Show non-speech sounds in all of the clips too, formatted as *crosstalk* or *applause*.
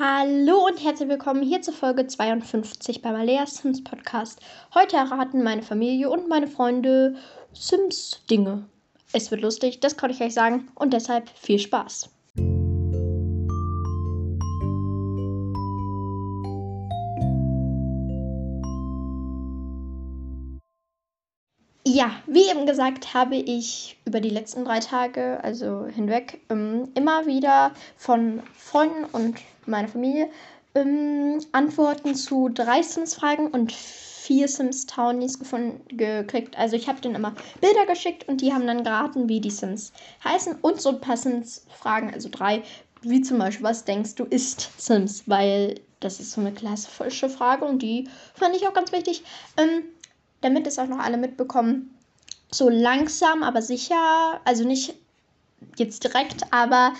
Hallo und herzlich willkommen hier zur Folge 52 beim Alea Sims Podcast. Heute erraten meine Familie und meine Freunde Sims Dinge. Es wird lustig, das kann ich euch sagen und deshalb viel Spaß. Ja, wie eben gesagt, habe ich über die letzten drei Tage, also hinweg, ähm, immer wieder von Freunden und meiner Familie ähm, Antworten zu drei Sims-Fragen und vier Sims-Townies gekriegt. Also ich habe denen immer Bilder geschickt und die haben dann geraten, wie die Sims heißen und so ein paar Sims-Fragen, also drei, wie zum Beispiel, was denkst du ist Sims? Weil das ist so eine klassische Frage und die fand ich auch ganz wichtig. Ähm, damit es auch noch alle mitbekommen, so langsam, aber sicher, also nicht jetzt direkt, aber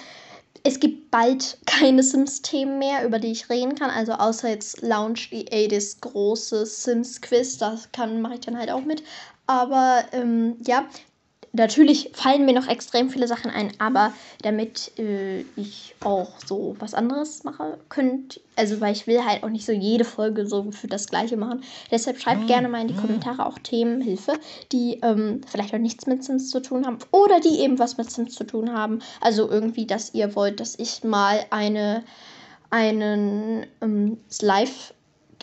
es gibt bald *laughs* keine Sims-Themen mehr, über die ich reden kann. Also außer jetzt Launch EA, das große Sims-Quiz, das mache ich dann halt auch mit. Aber ähm, ja, natürlich fallen mir noch extrem viele Sachen ein, aber damit äh, ich auch so was anderes mache, könnt, also weil ich will halt auch nicht so jede Folge so für das gleiche machen. Deshalb schreibt mhm. gerne mal in die Kommentare auch Themen, Hilfe, die ähm, vielleicht auch nichts mit Sims zu tun haben oder die eben was mit Sims zu tun haben. Also irgendwie, dass ihr wollt, dass ich mal eine einen ähm, Live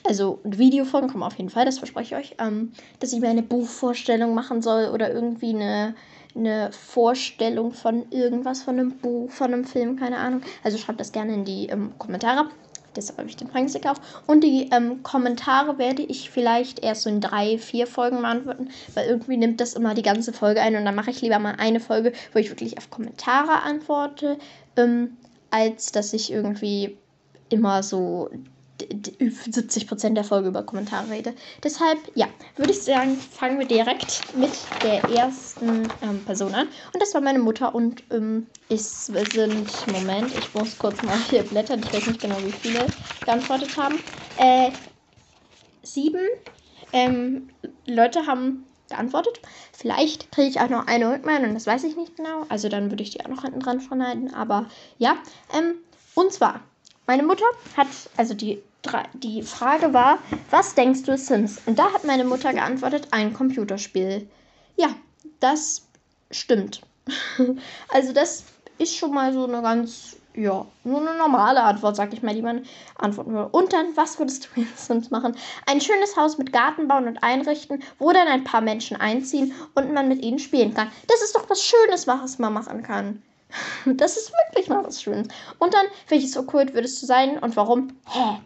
also ein Video von, kommt auf jeden Fall, das verspreche ich euch, ähm, dass ich mir eine Buchvorstellung machen soll oder irgendwie eine, eine Vorstellung von irgendwas, von einem Buch, von einem Film, keine Ahnung. Also schreibt das gerne in die ähm, Kommentare. Deshalb habe ich den Fragensticker auf. Und die ähm, Kommentare werde ich vielleicht erst so in drei, vier Folgen beantworten, weil irgendwie nimmt das immer die ganze Folge ein und dann mache ich lieber mal eine Folge, wo ich wirklich auf Kommentare antworte, ähm, als dass ich irgendwie immer so 70% der Folge über Kommentare rede. Deshalb, ja, würde ich sagen, fangen wir direkt mit der ersten ähm, Person an. Und das war meine Mutter und ähm, es sind, Moment, ich muss kurz mal hier blättern, ich weiß nicht genau, wie viele geantwortet haben. Äh, sieben ähm, Leute haben geantwortet. Vielleicht kriege ich auch noch eine Rückmeldung, das weiß ich nicht genau. Also dann würde ich die auch noch hinten dran schneiden. Aber ja, ähm, und zwar meine Mutter hat, also die, die Frage war, was denkst du Sims? Und da hat meine Mutter geantwortet, ein Computerspiel. Ja, das stimmt. *laughs* also das ist schon mal so eine ganz, ja, nur eine normale Antwort, sag ich mal, die man antworten würde. Und dann, was würdest du in Sims machen? Ein schönes Haus mit Garten bauen und einrichten, wo dann ein paar Menschen einziehen und man mit ihnen spielen kann. Das ist doch was Schönes, was man machen kann. Das ist wirklich mal was Schönes. Und dann, welches Okkult würdest du sein und warum? Hä?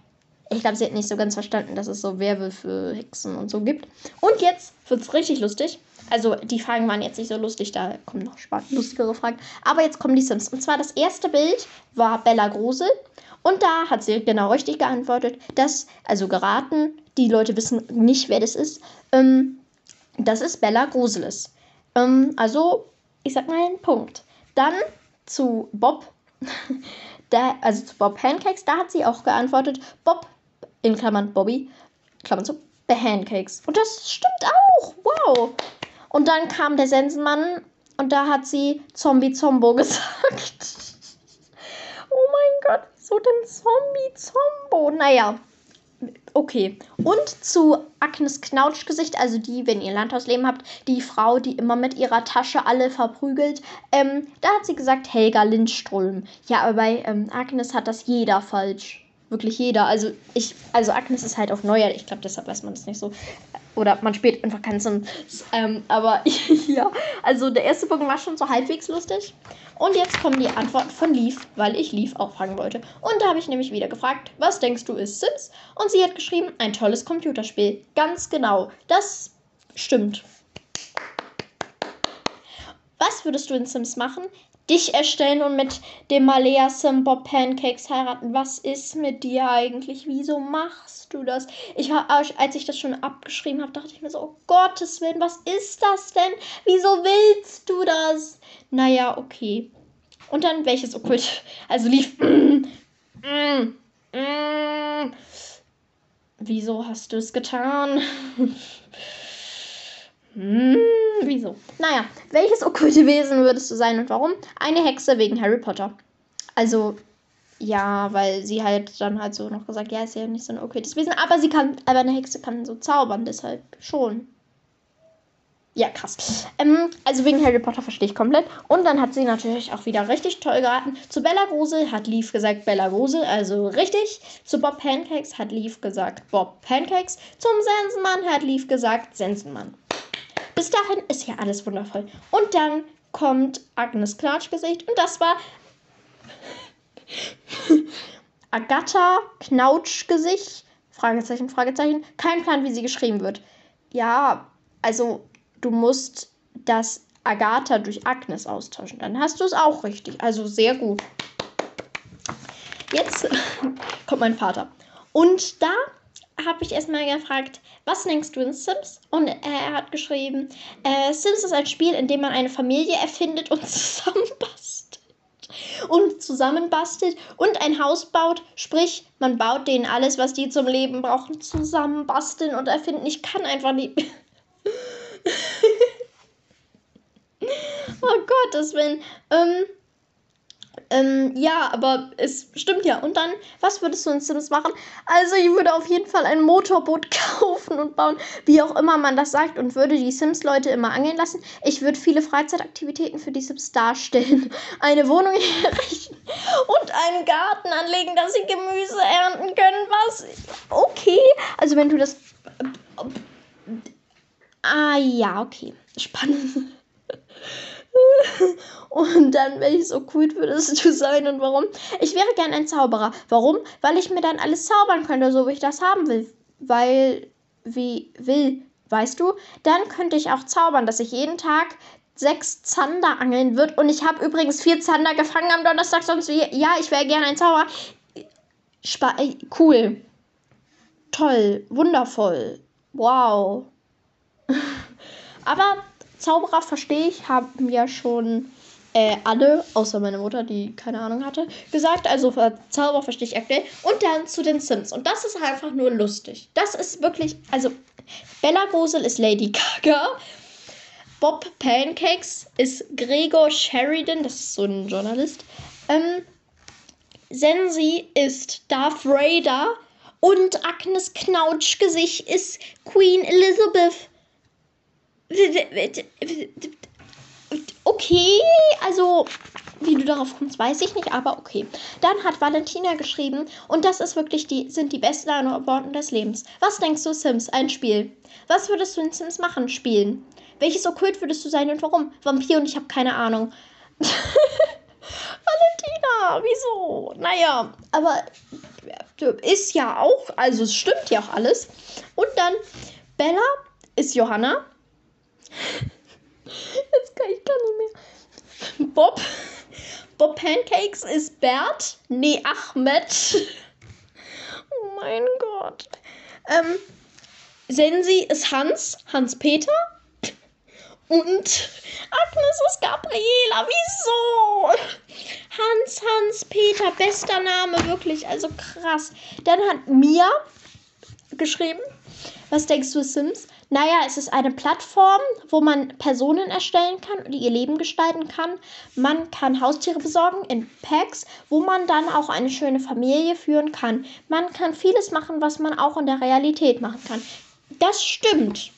Ich glaube, sie hat nicht so ganz verstanden, dass es so Werwölfe, Hexen und so gibt. Und jetzt wird es richtig lustig. Also, die Fragen waren jetzt nicht so lustig, da kommen noch lustigere Fragen. Aber jetzt kommen die Sims. Und zwar das erste Bild war Bella Grusel. Und da hat sie genau richtig geantwortet, dass, also geraten, die Leute wissen nicht, wer das ist, ähm, dass es Bella Grusel ist. Ähm, also, ich sag mal einen Punkt. Dann zu Bob, *laughs* da, also zu Bob Pancakes, da hat sie auch geantwortet, Bob, in Klammern Bobby, Klammern zu, Pancakes. Und das stimmt auch, wow. Und dann kam der Sensenmann und da hat sie Zombie Zombo *laughs* gesagt. oh mein Gott, wieso denn Zombie Zombo? Naja, Okay. Und zu Agnes Knautschgesicht, also die, wenn ihr Landhausleben habt, die Frau, die immer mit ihrer Tasche alle verprügelt. Ähm, da hat sie gesagt Helga Lindström. Ja, aber bei ähm, Agnes hat das jeder falsch. Wirklich jeder. Also ich, also Agnes ist halt auf Neujahr. Ich glaube, deshalb weiß man das nicht so. Oder man spielt einfach keinen Sinn. Ähm, aber *laughs* ja, also der erste Punkt war schon so halbwegs lustig. Und jetzt kommen die Antworten von Leaf, weil ich Leaf auch fragen wollte. Und da habe ich nämlich wieder gefragt, was denkst du ist Sims? Und sie hat geschrieben, ein tolles Computerspiel. Ganz genau. Das stimmt. Würdest du in Sims machen? dich erstellen und mit dem Malea Simbob Pancakes heiraten. Was ist mit dir eigentlich? Wieso machst du das? Ich als ich das schon abgeschrieben habe, dachte ich mir so, oh Gottes Willen, was ist das denn? Wieso willst du das? Naja, okay. Und dann welches Okkult? Also lief. Mm, mm, mm. Wieso hast du es getan? *laughs* Hm, wieso? Naja, welches okkulte Wesen würdest du sein und warum? Eine Hexe wegen Harry Potter. Also, Ja, weil sie halt dann halt so noch gesagt, ja, ist ja nicht so ein okkultes Wesen, aber sie kann, aber eine Hexe kann so zaubern, deshalb schon. Ja, krass. Ähm, also wegen Harry Potter verstehe ich komplett. Und dann hat sie natürlich auch wieder richtig toll geraten. Zu Bella Grusel hat Leaf gesagt Bella Grusel, also richtig. Zu Bob Pancakes hat Leaf gesagt Bob Pancakes. Zum Sensenmann hat Leaf gesagt Sensenmann. Bis dahin ist ja alles wundervoll. Und dann kommt Agnes Knautschgesicht und das war *laughs* Agatha Knautschgesicht. Fragezeichen, Fragezeichen. Kein Plan, wie sie geschrieben wird. Ja, also du musst das Agatha durch Agnes austauschen. Dann hast du es auch richtig. Also sehr gut. Jetzt *laughs* kommt mein Vater. Und da habe ich erstmal gefragt, was denkst du in Sims? Und er hat geschrieben, äh, Sims ist ein Spiel, in dem man eine Familie erfindet und *laughs* zusammenbastelt. Und zusammenbastelt und ein Haus baut. Sprich, man baut denen alles, was die zum Leben brauchen, zusammenbasteln und erfinden. Ich kann einfach nicht. *laughs* oh Gott, das wenn. Ähm, ähm, ja, aber es stimmt ja. Und dann, was würdest du in Sims machen? Also, ich würde auf jeden Fall ein Motorboot *laughs* kaufen und bauen, wie auch immer man das sagt, und würde die Sims-Leute immer angeln lassen. Ich würde viele Freizeitaktivitäten für die Sims darstellen. *laughs* Eine Wohnung errichten und einen Garten anlegen, dass sie Gemüse ernten können. Was? Okay. Also, wenn du das. Ah, ja, okay. Spannend. *laughs* Und dann, welches Okkult würdest du sein und warum? Ich wäre gern ein Zauberer. Warum? Weil ich mir dann alles zaubern könnte, so wie ich das haben will. Weil, wie will, weißt du? Dann könnte ich auch zaubern, dass ich jeden Tag sechs Zander angeln wird. Und ich habe übrigens vier Zander gefangen am Donnerstag. Sonst, ja, ich wäre gern ein Zauberer. Spa äh, cool. Toll. Wundervoll. Wow. *laughs* Aber Zauberer verstehe ich, haben ja schon äh, alle, außer meine Mutter, die keine Ahnung hatte, gesagt. Also Zauberer verstehe ich aktuell. Und dann zu den Sims. Und das ist einfach nur lustig. Das ist wirklich, also Bella Grusel ist Lady Gaga. Bob Pancakes ist Gregor Sheridan, das ist so ein Journalist. Ähm, Sensi ist Darth Vader. Und Agnes Knautschgesicht ist Queen Elizabeth. Okay, also wie du darauf kommst, weiß ich nicht, aber okay. Dann hat Valentina geschrieben und das ist wirklich die sind die besten Antworten des Lebens. Was denkst du, Sims? Ein Spiel. Was würdest du in Sims machen? Spielen. Welches Okkult würdest du sein und warum? Vampir und ich habe keine Ahnung. *laughs* Valentina, wieso? Naja, aber ist ja auch, also es stimmt ja auch alles. Und dann Bella ist Johanna. Jetzt kann ich gar nicht mehr. Bob. Bob Pancakes ist Bert. Nee, Ahmed. Oh mein Gott. Ähm, Sensi ist Hans. Hans-Peter. Und Agnes ist Gabriela. Wieso? Hans, Hans, Peter. Bester Name, wirklich. Also krass. Dann hat Mia geschrieben. Was denkst du, Sims? Naja, es ist eine Plattform, wo man Personen erstellen kann und ihr Leben gestalten kann. Man kann Haustiere besorgen in Packs, wo man dann auch eine schöne Familie führen kann. Man kann vieles machen, was man auch in der Realität machen kann. Das stimmt.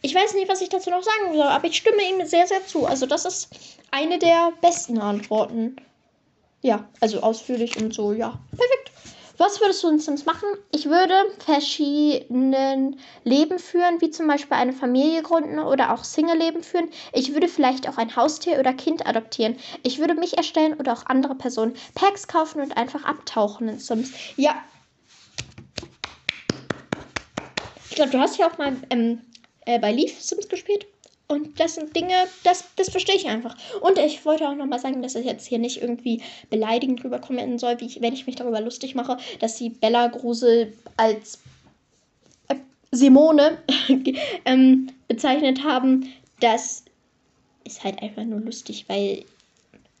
Ich weiß nicht, was ich dazu noch sagen soll, aber ich stimme ihm sehr, sehr zu. Also das ist eine der besten Antworten. Ja, also ausführlich und so, ja. Perfekt. Was würdest du in Sims machen? Ich würde verschiedenen Leben führen, wie zum Beispiel eine Familie gründen oder auch Single-Leben führen. Ich würde vielleicht auch ein Haustier oder Kind adoptieren. Ich würde mich erstellen oder auch andere Personen. Packs kaufen und einfach abtauchen in Sims. Ja. Ich glaube, du hast ja auch mal ähm, äh, bei Leaf Sims gespielt. Und das sind Dinge, das, das verstehe ich einfach. Und ich wollte auch nochmal sagen, dass es jetzt hier nicht irgendwie beleidigend rüberkommen soll, wie ich, wenn ich mich darüber lustig mache, dass sie Bella Grusel als äh, Simone *laughs* ähm, bezeichnet haben. Das ist halt einfach nur lustig, weil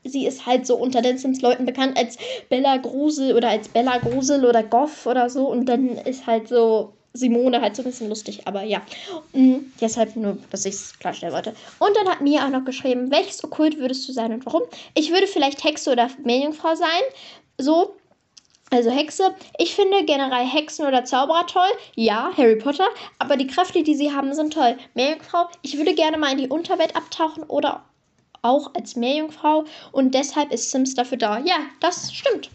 sie ist halt so unter den Sims-Leuten bekannt als Bella Grusel oder als Bella Grusel oder Goff oder so. Und dann ist halt so Simone halt so ein bisschen lustig, aber ja. Mhm, deshalb nur, dass ich es klarstellen wollte. Und dann hat Mia auch noch geschrieben, welches Okkult würdest du sein und warum? Ich würde vielleicht Hexe oder Meerjungfrau sein. So, also Hexe. Ich finde generell Hexen oder Zauberer toll. Ja, Harry Potter. Aber die Kräfte, die sie haben, sind toll. Meerjungfrau. Ich würde gerne mal in die Unterwelt abtauchen oder auch als Meerjungfrau. Und deshalb ist Sims dafür da. Ja, das stimmt.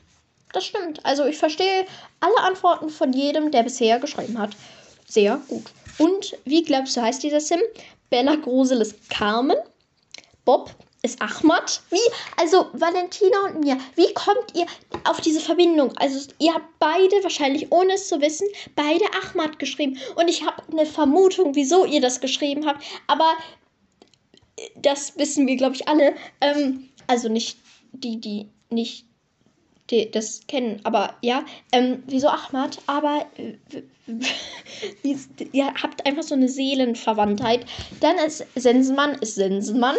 Das stimmt. Also ich verstehe alle Antworten von jedem, der bisher geschrieben hat. Sehr gut. Und wie glaubst du, heißt dieser Sim? Bella Grusel ist Carmen. Bob ist Ahmad. Wie? Also Valentina und mir. Wie kommt ihr auf diese Verbindung? Also ihr habt beide, wahrscheinlich ohne es zu wissen, beide Ahmad geschrieben. Und ich habe eine Vermutung, wieso ihr das geschrieben habt. Aber das wissen wir, glaube ich, alle. Ähm, also nicht die, die nicht die das kennen, aber ja, ähm, wieso Ahmad? Aber äh, *laughs* ihr habt einfach so eine Seelenverwandtheit. Dann ist Sensenmann ist Sensenmann.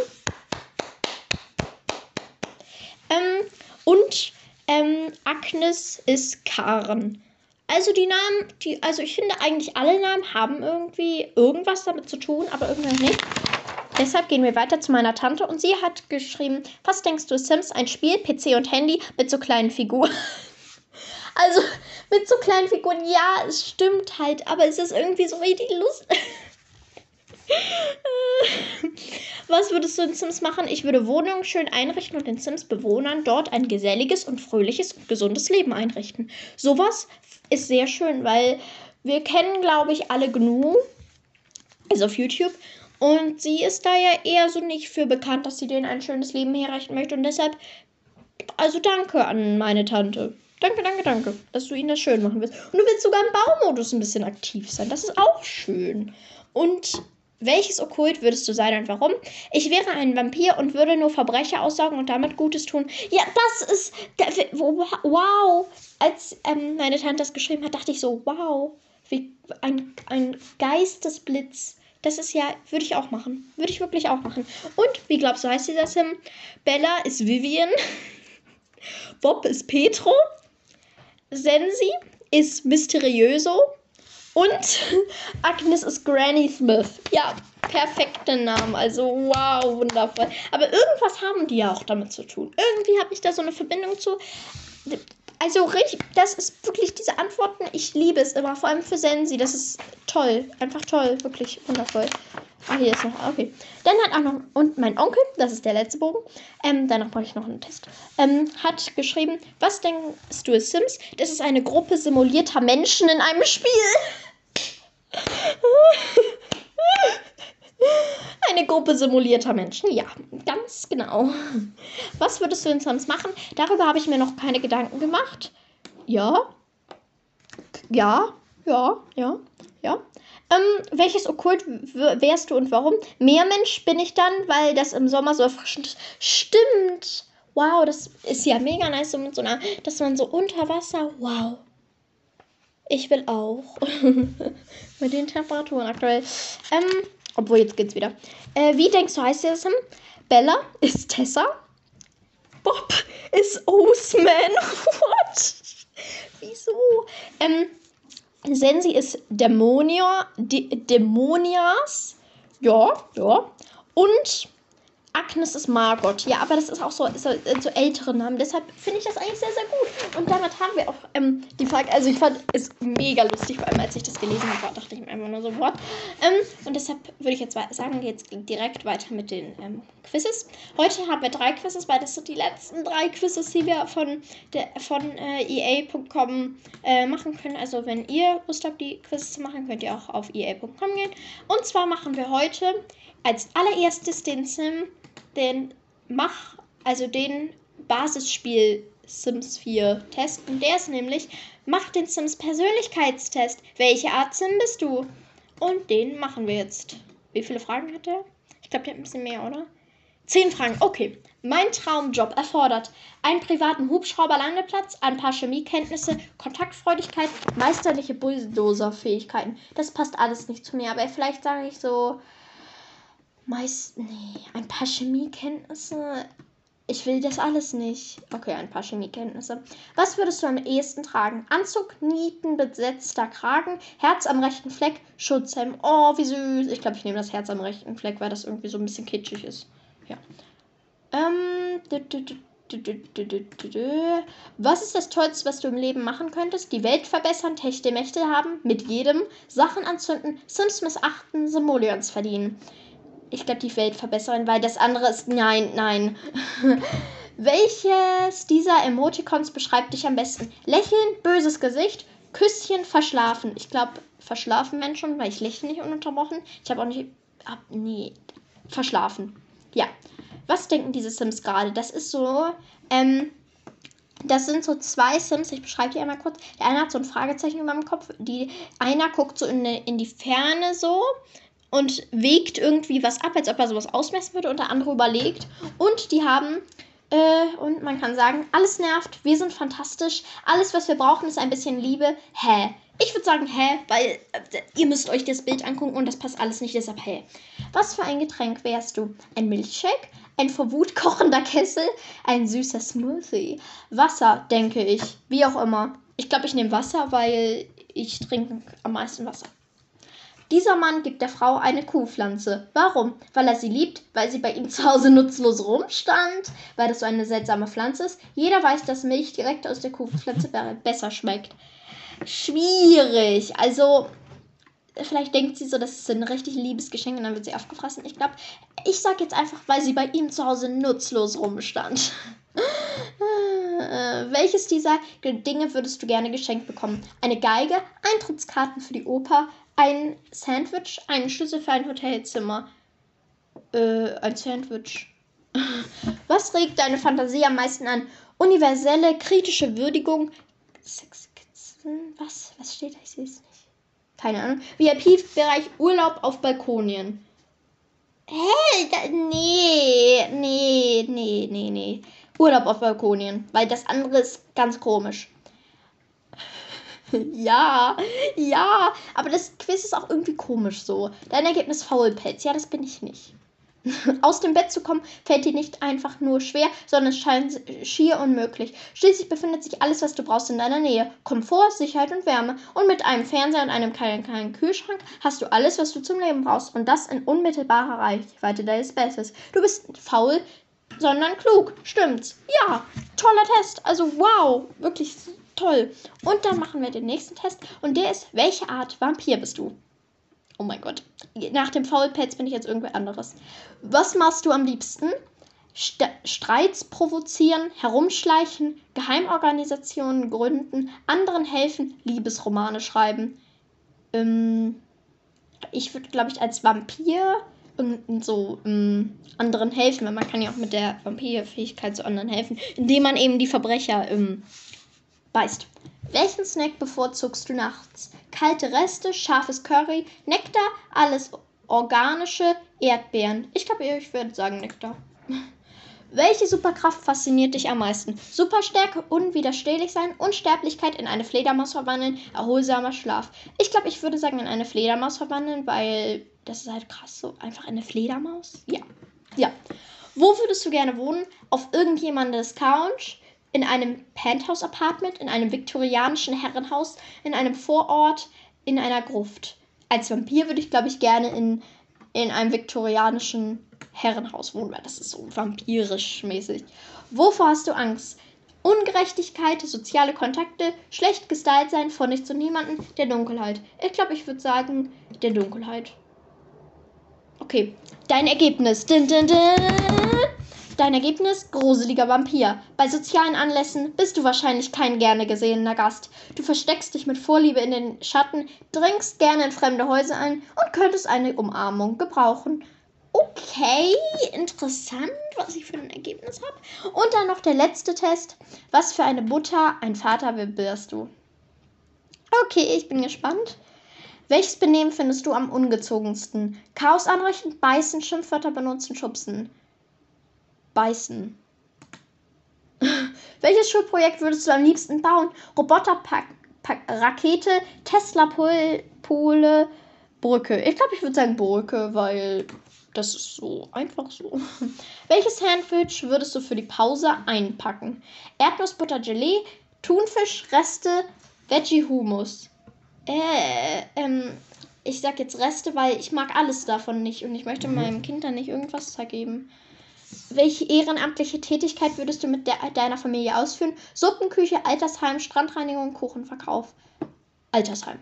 Ähm, und ähm, Agnes ist Karen. Also die Namen, die, also ich finde eigentlich alle Namen haben irgendwie irgendwas damit zu tun, aber irgendwie nicht. Deshalb gehen wir weiter zu meiner Tante und sie hat geschrieben, was denkst du, Sims, ein Spiel, PC und Handy mit so kleinen Figuren? *laughs* also mit so kleinen Figuren, ja, es stimmt halt, aber es ist irgendwie so richtig lustig. *laughs* Was würdest du in Sims machen? Ich würde Wohnungen schön einrichten und den Sims-Bewohnern dort ein geselliges und fröhliches und gesundes Leben einrichten. Sowas ist sehr schön, weil wir kennen, glaube ich, alle genug. Also auf YouTube. Und sie ist da ja eher so nicht für bekannt, dass sie denen ein schönes Leben herrichten möchte. Und deshalb, also danke an meine Tante. Danke, danke, danke, dass du ihnen das schön machen willst. Und du willst sogar im Baumodus ein bisschen aktiv sein. Das ist auch schön. Und welches Okkult würdest du sein und warum? Ich wäre ein Vampir und würde nur Verbrecher aussaugen und damit Gutes tun. Ja, das ist. Wow! Als ähm, meine Tante das geschrieben hat, dachte ich so, wow, wie ein, ein Geistesblitz. Das ist ja, würde ich auch machen. Würde ich wirklich auch machen. Und wie glaubst du, heißt dieser Sim? Bella ist Vivian. *laughs* Bob ist Petro. Sensi ist Mysterioso. Und *laughs* Agnes ist Granny Smith. Ja, perfekte Namen. Also wow, wundervoll. Aber irgendwas haben die ja auch damit zu tun. Irgendwie habe ich da so eine Verbindung zu. Also richtig, das ist wirklich diese Antworten. Ich liebe es immer, vor allem für Sensi. Das ist toll, einfach toll, wirklich wundervoll. Ah, hier ist noch, okay. Dann hat auch noch, und mein Onkel, das ist der letzte Bogen, ähm, danach brauche ich noch einen Test, ähm, hat geschrieben, was denkst du, Sims? Das ist eine Gruppe simulierter Menschen in einem Spiel. *laughs* Eine Gruppe simulierter Menschen, ja, ganz genau. Was würdest du in Sims machen? Darüber habe ich mir noch keine Gedanken gemacht. Ja. Ja, ja, ja, ja. Ähm, welches Okkult wärst du und warum? Meermensch bin ich dann, weil das im Sommer so erfrischend ist. Stimmt. Wow, das ist ja mega nice, so mit so einer, dass man so unter Wasser, wow. Ich will auch. *laughs* mit den Temperaturen aktuell. Ähm, obwohl, jetzt geht's wieder. Äh, wie denkst du, heißt der Sim? Bella ist Tessa. Bob ist Osman. *laughs* What? Wieso? Ähm, Sensi ist Dämonia, Dämonias. Ja, ja. Und Agnes ist Margot. Ja, aber das ist auch so, so, so ältere Namen. Deshalb finde ich das eigentlich sehr, sehr gut. Und damit haben wir auch ähm, die Frage. Also, ich fand es mega lustig, vor allem als ich das gelesen habe, dachte ich mir einfach nur so, what? Ähm, und deshalb würde ich jetzt sagen, jetzt direkt weiter mit den ähm, Quizzes. Heute haben wir drei Quizzes, weil das sind die letzten drei Quizzes, die wir von, von äh, EA.com äh, machen können. Also, wenn ihr Lust habt, die Quizzes zu machen, könnt ihr auch auf EA.com gehen. Und zwar machen wir heute als allererstes den Sim den Mach, also den Basisspiel Sims 4 Test. Und der ist nämlich, mach den Sims Persönlichkeitstest. Welche Art Sim bist du? Und den machen wir jetzt. Wie viele Fragen hat er? Ich glaube, der hat ein bisschen mehr, oder? Zehn Fragen. Okay. Mein Traumjob erfordert einen privaten Hubschrauberlandeplatz, ein paar Chemiekenntnisse, Kontaktfreudigkeit, meisterliche Bulldozer-Fähigkeiten. Das passt alles nicht zu mir, aber vielleicht sage ich so Meist. Nee, ein paar Chemiekenntnisse. Ich will das alles nicht. Okay, ein paar Chemiekenntnisse. Was würdest du am ehesten tragen? Anzug, Nieten, besetzter Kragen, Herz am rechten Fleck, Schutzhelm. Oh, wie süß. Ich glaube, ich nehme das Herz am rechten Fleck, weil das irgendwie so ein bisschen kitschig ist. Ja. Ähm. Was ist das Tollste, was du im Leben machen könntest? Die Welt verbessern, Techte Mächte haben, mit jedem, Sachen anzünden, Sims missachten, Simoleons verdienen. Ich glaube, die Welt verbessern, weil das andere ist. Nein, nein. *laughs* Welches dieser Emoticons beschreibt dich am besten? Lächeln, böses Gesicht, Küsschen, verschlafen. Ich glaube, verschlafen Menschen, weil ich lächle nicht ununterbrochen. Ich habe auch nicht. Ab, nee, verschlafen. Ja. Was denken diese Sims gerade? Das ist so. Ähm, das sind so zwei Sims, ich beschreibe die einmal kurz. Der eine hat so ein Fragezeichen über dem Kopf. Die, einer guckt so in, in die Ferne so und wägt irgendwie was ab, als ob er sowas ausmessen würde und der andere überlegt. Und die haben äh, und man kann sagen, alles nervt, wir sind fantastisch, alles, was wir brauchen, ist ein bisschen Liebe. Hä? Ich würde sagen, hä, weil äh, ihr müsst euch das Bild angucken und das passt alles nicht, deshalb hä. Was für ein Getränk wärst du? Ein Milchshake? Ein vor Wut kochender Kessel? Ein süßer Smoothie? Wasser, denke ich. Wie auch immer. Ich glaube, ich nehme Wasser, weil ich trinke am meisten Wasser. Dieser Mann gibt der Frau eine Kuhpflanze. Warum? Weil er sie liebt, weil sie bei ihm zu Hause nutzlos rumstand, weil das so eine seltsame Pflanze ist. Jeder weiß, dass Milch direkt aus der Kuhpflanze *laughs* besser schmeckt. Schwierig. Also, vielleicht denkt sie so, das ist ein richtig liebes Geschenk und dann wird sie aufgefressen. Ich glaube, ich sage jetzt einfach, weil sie bei ihm zu Hause nutzlos rumstand. Äh, *laughs* welches dieser Dinge würdest du gerne geschenkt bekommen? Eine Geige, Eintrittskarten für die Oper, ein Sandwich, einen Schlüssel für ein Hotelzimmer. Äh, ein Sandwich. *laughs* Was regt deine Fantasie am meisten an? Universelle, kritische Würdigung. Sexskizzen? Was? Was steht da? Ich sehe es nicht. Keine Ahnung. VIP-Bereich Urlaub auf Balkonien. Hä? Hey, nee, nee, nee, nee, nee. Urlaub auf Balkonien. Weil das andere ist ganz komisch. *laughs* ja, ja. Aber das Quiz ist auch irgendwie komisch so. Dein Ergebnis Faulpelz. Ja, das bin ich nicht. *laughs* Aus dem Bett zu kommen, fällt dir nicht einfach nur schwer, sondern es scheint schier unmöglich. Schließlich befindet sich alles, was du brauchst, in deiner Nähe. Komfort, Sicherheit und Wärme. Und mit einem Fernseher und einem kleinen, kleinen Kühlschrank hast du alles, was du zum Leben brauchst. Und das in unmittelbarer Reichweite deines Bettes. Du bist faul, sondern klug. Stimmt's? Ja, toller Test. Also wow, wirklich toll. Und dann machen wir den nächsten Test. Und der ist, welche Art Vampir bist du? Oh mein Gott. Nach dem Faulpelz bin ich jetzt irgendwer anderes. Was machst du am liebsten? St Streits provozieren, herumschleichen, Geheimorganisationen gründen, anderen helfen, Liebesromane schreiben. Ähm, ich würde, glaube ich, als Vampir so ähm, anderen helfen, weil man kann ja auch mit der Vampirfähigkeit zu anderen helfen, indem man eben die Verbrecher ähm, beißt. Welchen Snack bevorzugst du nachts? Kalte Reste, scharfes Curry, Nektar, alles organische, Erdbeeren. Ich glaube, ich würde sagen Nektar. *laughs* Welche Superkraft fasziniert dich am meisten? Superstärke, unwiderstehlich sein, Unsterblichkeit in eine Fledermaus verwandeln, erholsamer Schlaf. Ich glaube, ich würde sagen in eine Fledermaus verwandeln, weil das ist halt krass so. Einfach eine Fledermaus? Ja. Ja. Wo würdest du gerne wohnen? Auf irgendjemandes Couch? In einem Penthouse-Apartment, in einem viktorianischen Herrenhaus, in einem Vorort, in einer Gruft. Als Vampir würde ich, glaube ich, gerne in, in einem viktorianischen Herrenhaus wohnen, weil das ist so vampirisch mäßig. Wovor hast du Angst? Ungerechtigkeit, soziale Kontakte, schlecht gestylt sein, von nichts und niemanden, der Dunkelheit. Ich glaube, ich würde sagen, der Dunkelheit. Okay, dein Ergebnis. Din, din, din. Dein Ergebnis? Gruseliger Vampir. Bei sozialen Anlässen bist du wahrscheinlich kein gerne gesehener Gast. Du versteckst dich mit Vorliebe in den Schatten, dringst gerne in fremde Häuser ein und könntest eine Umarmung gebrauchen. Okay, interessant, was ich für ein Ergebnis habe. Und dann noch der letzte Test. Was für eine Butter, ein Vater wirst du? Okay, ich bin gespannt. Welches Benehmen findest du am ungezogensten? Chaos anrichten, beißen, Schimpfwörter benutzen, schubsen beißen. *laughs* Welches Schulprojekt würdest du am liebsten bauen? Roboterrakete, Tesla-Pole, Brücke. Ich glaube, ich würde sagen Brücke, weil das ist so einfach so. *laughs* Welches Sandwich würdest du für die Pause einpacken? Erdnussbutter Gelee, Thunfisch, Reste, Veggie Hummus. Äh, ähm, ich sag jetzt Reste, weil ich mag alles davon nicht und ich möchte mhm. meinem Kind dann nicht irgendwas zergeben. Welche ehrenamtliche Tätigkeit würdest du mit der, deiner Familie ausführen? Suppenküche, Altersheim, Strandreinigung, Kuchenverkauf. Altersheim.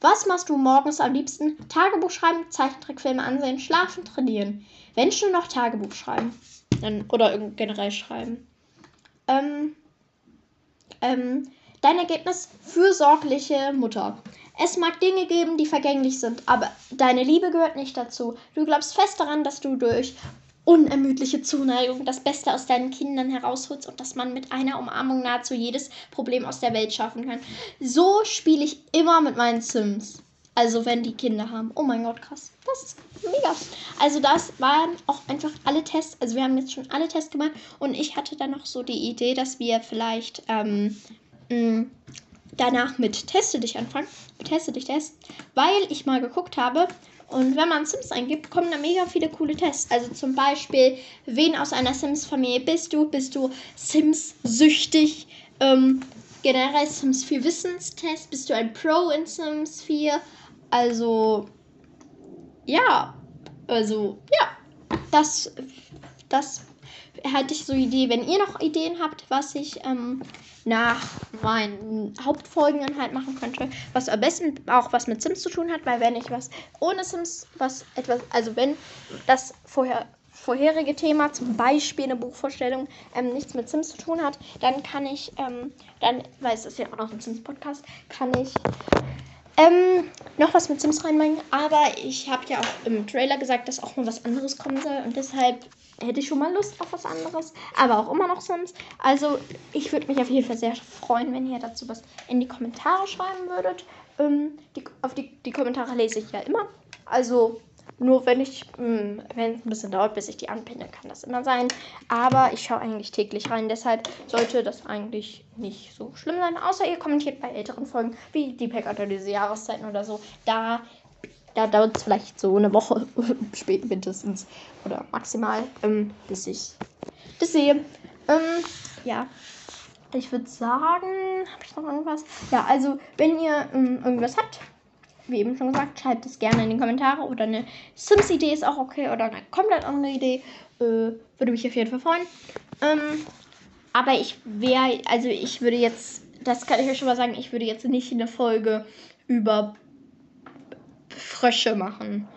Was machst du morgens am liebsten? Tagebuch schreiben, Zeichentrickfilme ansehen, schlafen, trainieren. Wenn schon noch Tagebuch schreiben. Oder generell schreiben. Ähm, ähm, dein Ergebnis: fürsorgliche Mutter. Es mag Dinge geben, die vergänglich sind, aber deine Liebe gehört nicht dazu. Du glaubst fest daran, dass du durch unermüdliche Zuneigung das Beste aus deinen Kindern herausholst und dass man mit einer Umarmung nahezu jedes Problem aus der Welt schaffen kann. So spiele ich immer mit meinen Sims. Also wenn die Kinder haben. Oh mein Gott, krass. Das ist mega. Also das waren auch einfach alle Tests. Also wir haben jetzt schon alle Tests gemacht und ich hatte dann noch so die Idee, dass wir vielleicht ähm, mh, danach mit Teste dich anfangen. Teste dich Test. Weil ich mal geguckt habe, und wenn man Sims eingibt, kommen da mega viele coole Tests. Also zum Beispiel, wen aus einer Sims-Familie bist du? Bist du Sims-süchtig? Ähm, generell Sims 4 Wissenstest. Bist du ein Pro in Sims 4? Also, ja. Also, ja. Das, das hatte ich so Idee. Wenn ihr noch Ideen habt, was ich ähm, nach meinen Hauptfolgen halt machen könnte, was am besten auch was mit Sims zu tun hat, weil wenn ich was ohne Sims, was etwas, also wenn das vorher vorherige Thema, zum Beispiel eine Buchvorstellung, ähm, nichts mit Sims zu tun hat, dann kann ich, ähm, dann, weil es ist ja auch noch ein Sims-Podcast, kann ich ähm, noch was mit Sims reinbringen. Aber ich habe ja auch im Trailer gesagt, dass auch mal was anderes kommen soll und deshalb hätte ich schon mal Lust auf was anderes, aber auch immer noch Sims. Also ich würde mich auf jeden Fall sehr freuen, wenn ihr dazu was in die Kommentare schreiben würdet. Ähm, die, auf die, die Kommentare lese ich ja immer. Also nur wenn ich, hm, wenn es ein bisschen dauert, bis ich die anpinne, kann das immer sein. Aber ich schaue eigentlich täglich rein, deshalb sollte das eigentlich nicht so schlimm sein. Außer ihr kommentiert bei älteren Folgen, wie die Pack-Analyse Jahreszeiten oder so. Da da dauert es vielleicht so eine Woche, *laughs* spät mindestens. Oder maximal, ähm, bis ich das sehe. Ähm, ja. Ich würde sagen, habe ich noch irgendwas? Ja, also, wenn ihr ähm, irgendwas habt, wie eben schon gesagt, schreibt es gerne in die Kommentare. Oder eine Sims-Idee ist auch okay. Oder eine komplett andere Idee. Äh, würde mich auf jeden Fall freuen. Ähm, aber ich wäre, also ich würde jetzt, das kann ich euch schon mal sagen, ich würde jetzt nicht eine Folge über Frösche machen.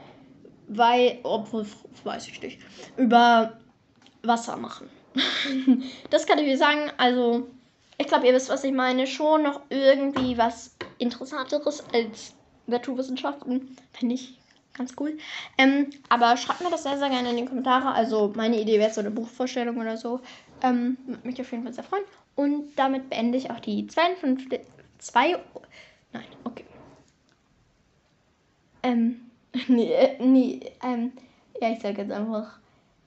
Weil, obwohl, weiß ich nicht. Über Wasser machen. *laughs* das kann ich dir sagen. Also, ich glaube, ihr wisst, was ich meine. Schon noch irgendwie was Interessanteres als Naturwissenschaften. Finde ich ganz cool. Ähm, aber schreibt mir das sehr, sehr gerne in die Kommentare. Also, meine Idee wäre so eine Buchvorstellung oder so. Ähm, würde mich auf jeden Fall sehr freuen. Und damit beende ich auch die 52. Zwei. Nein, okay. Ähm, *laughs* nee, äh, nee, ähm, ja, ich sage jetzt einfach.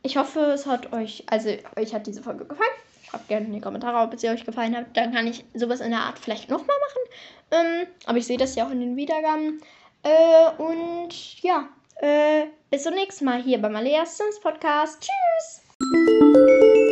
Ich hoffe, es hat euch, also euch hat diese Folge gefallen. Schreibt gerne in die Kommentare, ob es ihr euch gefallen hat. Dann kann ich sowas in der Art vielleicht nochmal machen. Ähm, aber ich sehe das ja auch in den Wiedergaben. Äh, und ja, äh, bis zum nächsten Mal hier beim Aleas Sims Podcast. Tschüss!